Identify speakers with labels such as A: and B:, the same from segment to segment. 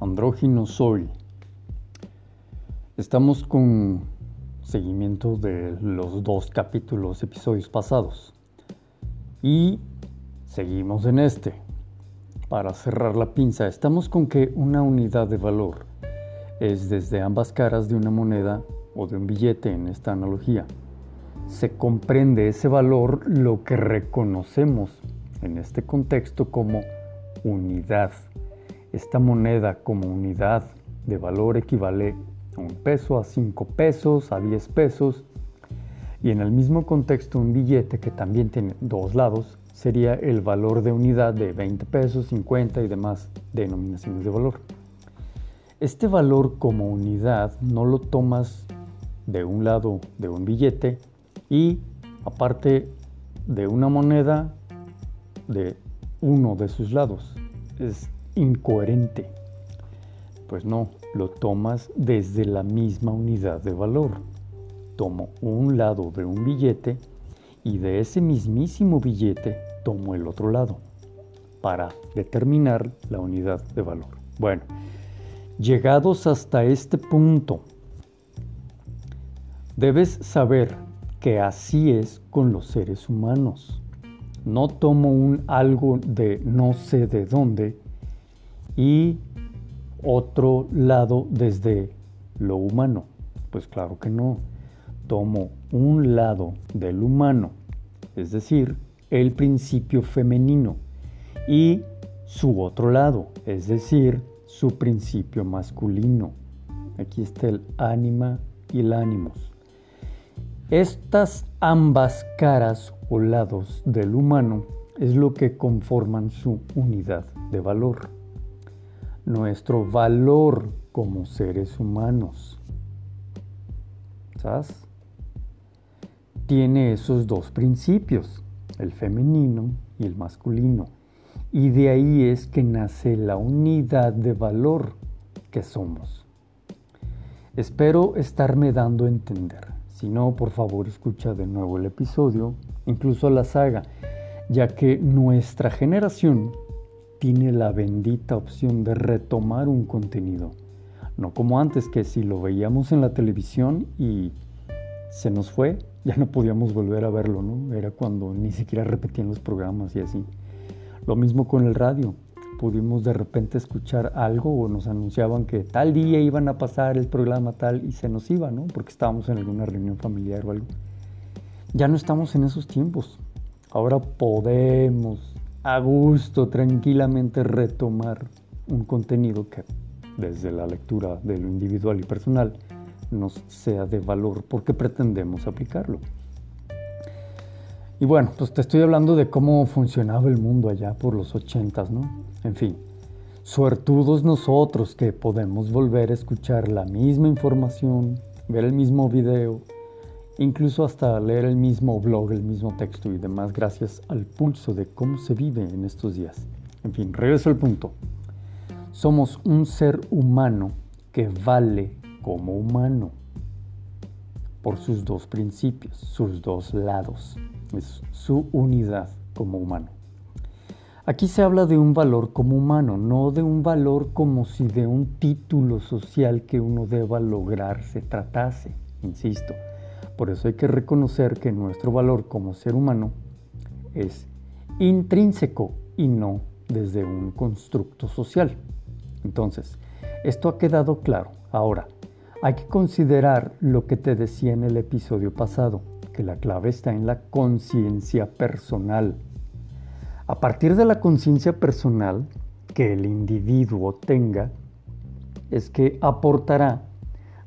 A: Andrógino soy. Estamos con seguimiento de los dos capítulos, episodios pasados. Y seguimos en este. Para cerrar la pinza, estamos con que una unidad de valor es desde ambas caras de una moneda o de un billete en esta analogía. Se comprende ese valor lo que reconocemos en este contexto como unidad. Esta moneda como unidad de valor equivale a un peso, a cinco pesos, a 10 pesos. Y en el mismo contexto un billete que también tiene dos lados sería el valor de unidad de 20 pesos, 50 y demás denominaciones de valor. Este valor como unidad no lo tomas de un lado de un billete y aparte de una moneda de uno de sus lados. Es incoherente. Pues no, lo tomas desde la misma unidad de valor. Tomo un lado de un billete y de ese mismísimo billete tomo el otro lado para determinar la unidad de valor. Bueno, llegados hasta este punto, debes saber que así es con los seres humanos. No tomo un algo de no sé de dónde y otro lado desde lo humano. Pues claro que no. Tomo un lado del humano, es decir, el principio femenino, y su otro lado, es decir, su principio masculino. Aquí está el ánima y el ánimos. Estas ambas caras o lados del humano es lo que conforman su unidad de valor. Nuestro valor como seres humanos. ¿Sabes? Tiene esos dos principios, el femenino y el masculino. Y de ahí es que nace la unidad de valor que somos. Espero estarme dando a entender. Si no, por favor escucha de nuevo el episodio, incluso la saga, ya que nuestra generación tiene la bendita opción de retomar un contenido. No como antes que si lo veíamos en la televisión y se nos fue, ya no podíamos volver a verlo, ¿no? Era cuando ni siquiera repetían los programas y así. Lo mismo con el radio pudimos de repente escuchar algo o nos anunciaban que tal día iban a pasar el programa tal y se nos iba, ¿no? Porque estábamos en alguna reunión familiar o algo. Ya no estamos en esos tiempos. Ahora podemos a gusto, tranquilamente retomar un contenido que desde la lectura de lo individual y personal nos sea de valor porque pretendemos aplicarlo. Y bueno, pues te estoy hablando de cómo funcionaba el mundo allá por los ochentas, ¿no? En fin, suertudos nosotros que podemos volver a escuchar la misma información, ver el mismo video, incluso hasta leer el mismo blog, el mismo texto y demás, gracias al pulso de cómo se vive en estos días. En fin, regreso al punto. Somos un ser humano que vale como humano por sus dos principios, sus dos lados es su unidad como humano. Aquí se habla de un valor como humano, no de un valor como si de un título social que uno deba lograr se tratase, insisto. Por eso hay que reconocer que nuestro valor como ser humano es intrínseco y no desde un constructo social. Entonces, esto ha quedado claro. Ahora, hay que considerar lo que te decía en el episodio pasado la clave está en la conciencia personal. A partir de la conciencia personal que el individuo tenga, es que aportará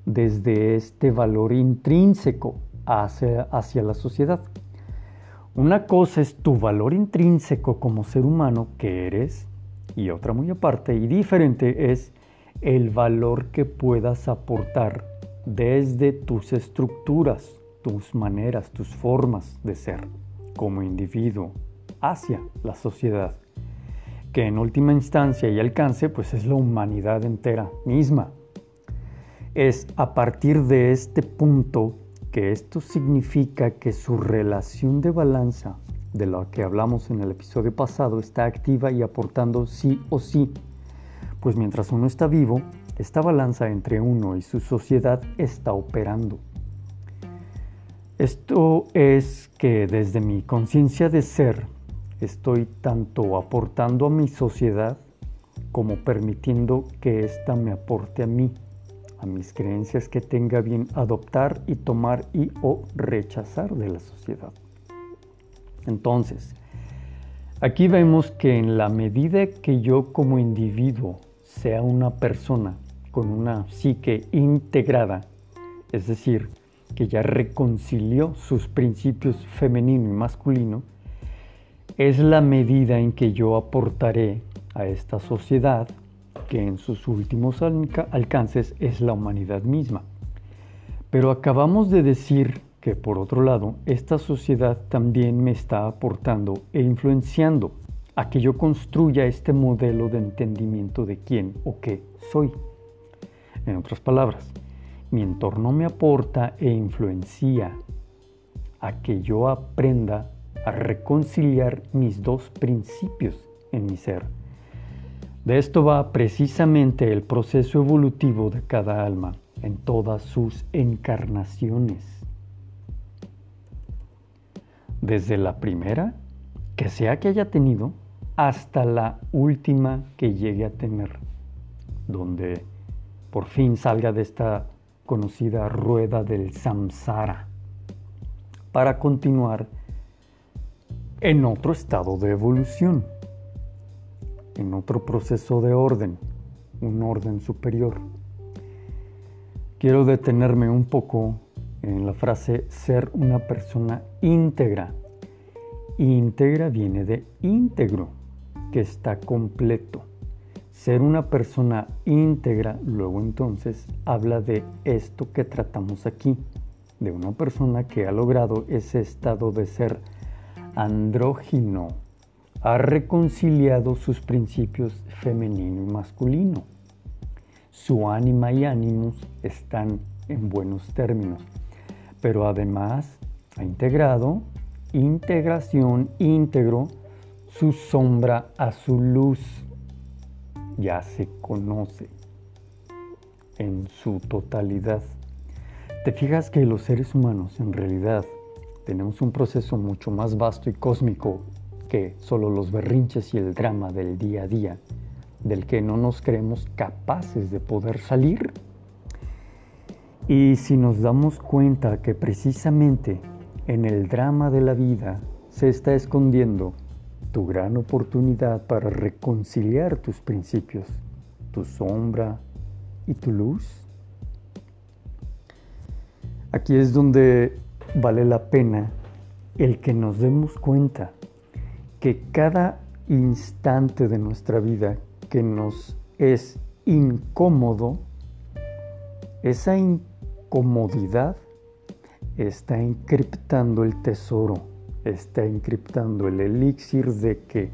A: desde este valor intrínseco hacia, la sociedad. Una cosa es tu valor intrínseco como ser humano que eres y otra muy aparte y diferente es el valor que puedas aportar desde tus estructuras tus maneras, tus formas de ser como individuo hacia la sociedad, que en última instancia y alcance pues es la humanidad entera misma. Es a partir de este punto que esto significa que su relación de balanza, de lo que hablamos en el episodio pasado, está activa y aportando sí o sí, pues mientras uno está vivo, esta balanza entre uno y su sociedad está operando. Esto es que desde mi conciencia de ser estoy tanto aportando a mi sociedad como permitiendo que ésta me aporte a mí, a mis creencias que tenga bien adoptar y tomar y o rechazar de la sociedad. Entonces, aquí vemos que en la medida que yo como individuo sea una persona con una psique integrada, es decir, que ya reconcilió sus principios femenino y masculino, es la medida en que yo aportaré a esta sociedad que en sus últimos alcances es la humanidad misma. Pero acabamos de decir que por otro lado, esta sociedad también me está aportando e influenciando a que yo construya este modelo de entendimiento de quién o qué soy. En otras palabras, mi entorno me aporta e influencia a que yo aprenda a reconciliar mis dos principios en mi ser. De esto va precisamente el proceso evolutivo de cada alma en todas sus encarnaciones. Desde la primera, que sea que haya tenido, hasta la última que llegue a tener, donde por fin salga de esta conocida rueda del samsara, para continuar en otro estado de evolución, en otro proceso de orden, un orden superior. Quiero detenerme un poco en la frase ser una persona íntegra. Íntegra viene de íntegro, que está completo. Ser una persona íntegra, luego entonces, habla de esto que tratamos aquí, de una persona que ha logrado ese estado de ser andrógino, ha reconciliado sus principios femenino y masculino. Su ánima y ánimos están en buenos términos, pero además ha integrado integración íntegro su sombra a su luz. Ya se conoce en su totalidad. Te fijas que los seres humanos en realidad tenemos un proceso mucho más vasto y cósmico que solo los berrinches y el drama del día a día, del que no nos creemos capaces de poder salir. Y si nos damos cuenta que precisamente en el drama de la vida se está escondiendo tu gran oportunidad para reconciliar tus principios, tu sombra y tu luz, aquí es donde vale la pena el que nos demos cuenta que cada instante de nuestra vida que nos es incómodo, esa incomodidad está encriptando el tesoro, está encriptando el elixir de que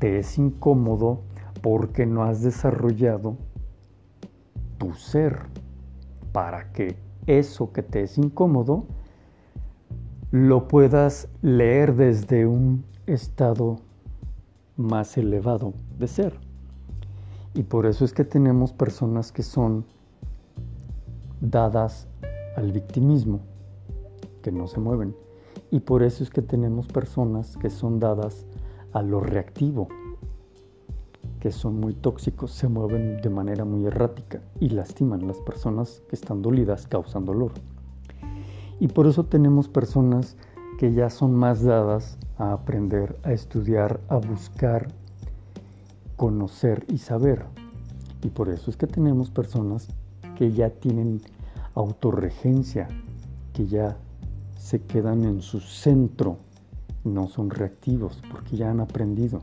A: te es incómodo porque no has desarrollado tu ser. Para que eso que te es incómodo lo puedas leer desde un estado más elevado de ser. Y por eso es que tenemos personas que son dadas al victimismo, que no se mueven. Y por eso es que tenemos personas que son dadas a lo reactivo, que son muy tóxicos, se mueven de manera muy errática y lastiman a las personas que están dolidas, causan dolor. Y por eso tenemos personas que ya son más dadas a aprender, a estudiar, a buscar, conocer y saber. Y por eso es que tenemos personas que ya tienen autorregencia, que ya se quedan en su centro, no son reactivos porque ya han aprendido.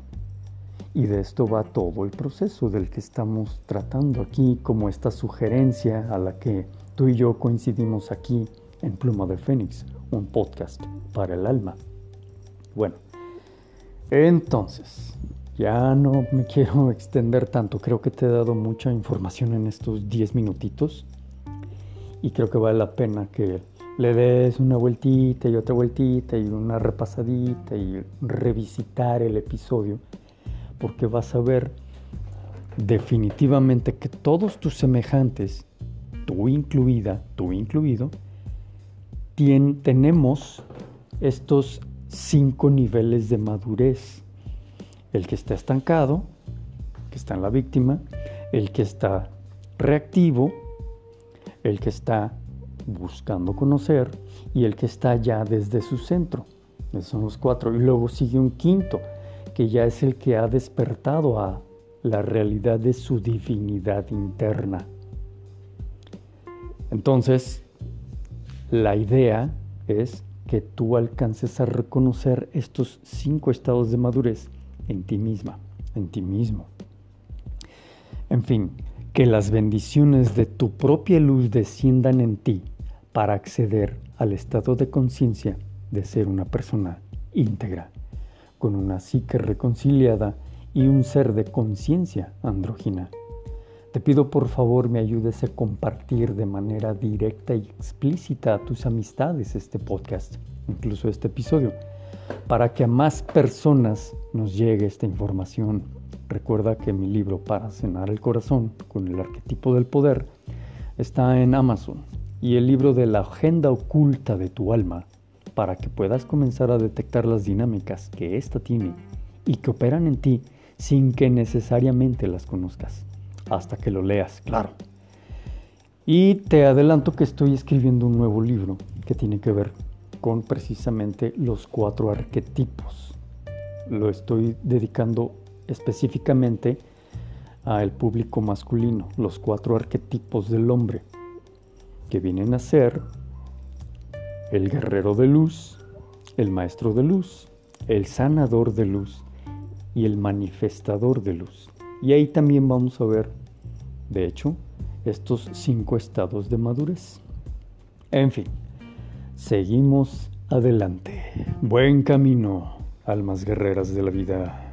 A: Y de esto va todo el proceso del que estamos tratando aquí, como esta sugerencia a la que tú y yo coincidimos aquí en Pluma de Fénix, un podcast para el alma. Bueno, entonces, ya no me quiero extender tanto, creo que te he dado mucha información en estos 10 minutitos y creo que vale la pena que le des una vueltita y otra vueltita y una repasadita y revisitar el episodio porque vas a ver definitivamente que todos tus semejantes, tú incluida, tú incluido, tenemos estos cinco niveles de madurez. El que está estancado, que está en la víctima, el que está reactivo, el que está buscando conocer y el que está ya desde su centro. Esos son los cuatro. Y luego sigue un quinto, que ya es el que ha despertado a la realidad de su divinidad interna. Entonces, la idea es que tú alcances a reconocer estos cinco estados de madurez en ti misma, en ti mismo. En fin, que las bendiciones de tu propia luz desciendan en ti para acceder al estado de conciencia de ser una persona íntegra, con una psique reconciliada y un ser de conciencia andrógina. Te pido por favor me ayudes a compartir de manera directa y explícita a tus amistades este podcast, incluso este episodio, para que a más personas nos llegue esta información. Recuerda que mi libro Para cenar el corazón con el arquetipo del poder está en Amazon y el libro de la agenda oculta de tu alma para que puedas comenzar a detectar las dinámicas que ésta tiene y que operan en ti sin que necesariamente las conozcas, hasta que lo leas, claro. Y te adelanto que estoy escribiendo un nuevo libro que tiene que ver con precisamente los cuatro arquetipos. Lo estoy dedicando específicamente al público masculino, los cuatro arquetipos del hombre que vienen a ser el guerrero de luz, el maestro de luz, el sanador de luz y el manifestador de luz. Y ahí también vamos a ver, de hecho, estos cinco estados de madurez. En fin, seguimos adelante. Buen camino, almas guerreras de la vida.